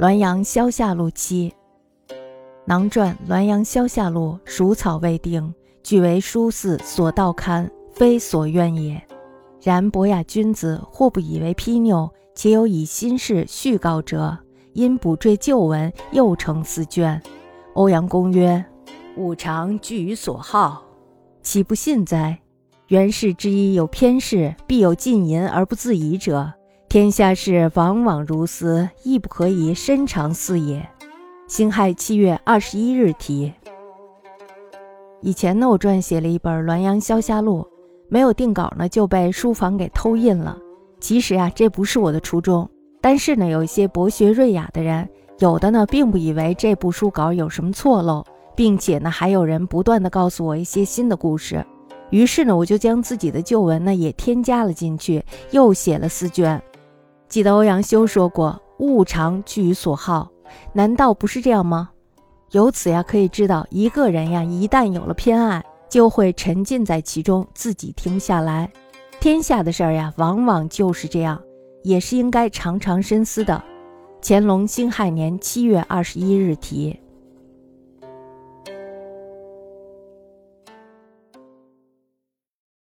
滦阳萧下路七，囊传滦阳萧下路，属草未定，俱为书肆所盗刊，非所愿也。然博雅君子，或不以为批拗，且有以新事续告者，因补缀旧文，又成四卷。欧阳公曰：“吾常据于所好，岂不信哉？元氏之一有偏事，必有尽淫而不自已者。”天下事往往如斯，亦不可以深长似也。辛亥七月二十一日题。以前呢，我撰写了一本《滦阳萧下录》，没有定稿呢，就被书房给偷印了。其实啊，这不是我的初衷。但是呢，有一些博学睿雅的人，有的呢，并不以为这部书稿有什么错漏，并且呢，还有人不断的告诉我一些新的故事。于是呢，我就将自己的旧文呢也添加了进去，又写了四卷。记得欧阳修说过“物常居于所好”，难道不是这样吗？由此呀，可以知道一个人呀，一旦有了偏爱，就会沉浸在其中，自己停不下来。天下的事儿呀，往往就是这样，也是应该常常深思的。乾隆辛亥年七月二十一日题。